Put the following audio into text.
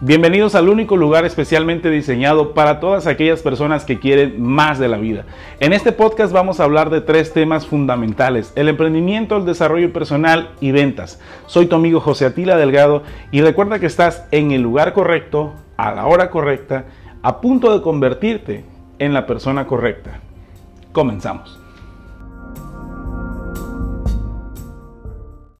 Bienvenidos al único lugar especialmente diseñado para todas aquellas personas que quieren más de la vida. En este podcast vamos a hablar de tres temas fundamentales, el emprendimiento, el desarrollo personal y ventas. Soy tu amigo José Atila Delgado y recuerda que estás en el lugar correcto, a la hora correcta, a punto de convertirte en la persona correcta. Comenzamos.